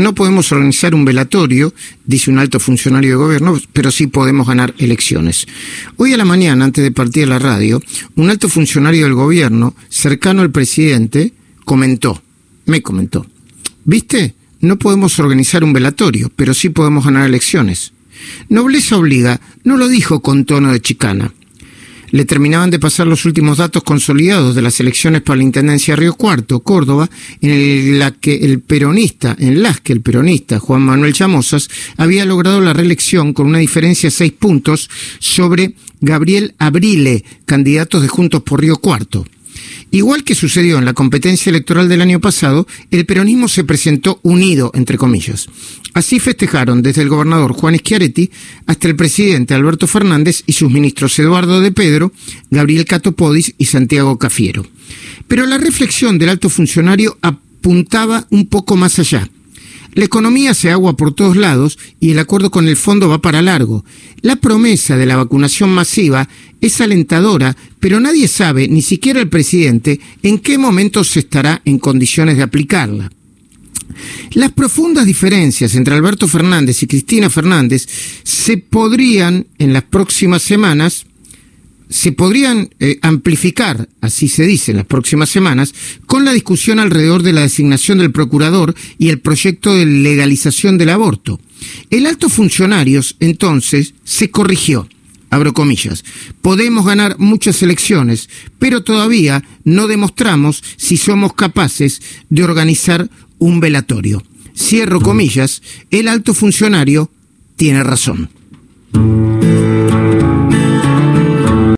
no podemos organizar un velatorio, dice un alto funcionario de gobierno, pero sí podemos ganar elecciones. Hoy a la mañana, antes de partir a la radio, un alto funcionario del gobierno, cercano al presidente, comentó, me comentó, ¿viste? No podemos organizar un velatorio, pero sí podemos ganar elecciones. Nobleza obliga, no lo dijo con tono de chicana le terminaban de pasar los últimos datos consolidados de las elecciones para la Intendencia de Río Cuarto, Córdoba, en la que el peronista, en las que el peronista Juan Manuel Chamosas había logrado la reelección con una diferencia de seis puntos sobre Gabriel Abrile, candidato de Juntos por Río Cuarto. Igual que sucedió en la competencia electoral del año pasado, el peronismo se presentó unido, entre comillas. Así festejaron desde el gobernador Juan Schiaretti hasta el presidente Alberto Fernández y sus ministros Eduardo de Pedro, Gabriel Catopodis y Santiago Cafiero. Pero la reflexión del alto funcionario apuntaba un poco más allá. La economía se agua por todos lados y el acuerdo con el fondo va para largo. La promesa de la vacunación masiva es alentadora, pero nadie sabe, ni siquiera el presidente, en qué momento se estará en condiciones de aplicarla. Las profundas diferencias entre Alberto Fernández y Cristina Fernández se podrían en las próximas semanas se podrían eh, amplificar, así se dice, en las próximas semanas, con la discusión alrededor de la designación del procurador y el proyecto de legalización del aborto. El alto funcionarios, entonces, se corrigió. Abro comillas. Podemos ganar muchas elecciones, pero todavía no demostramos si somos capaces de organizar un velatorio. Cierro comillas, el alto funcionario tiene razón.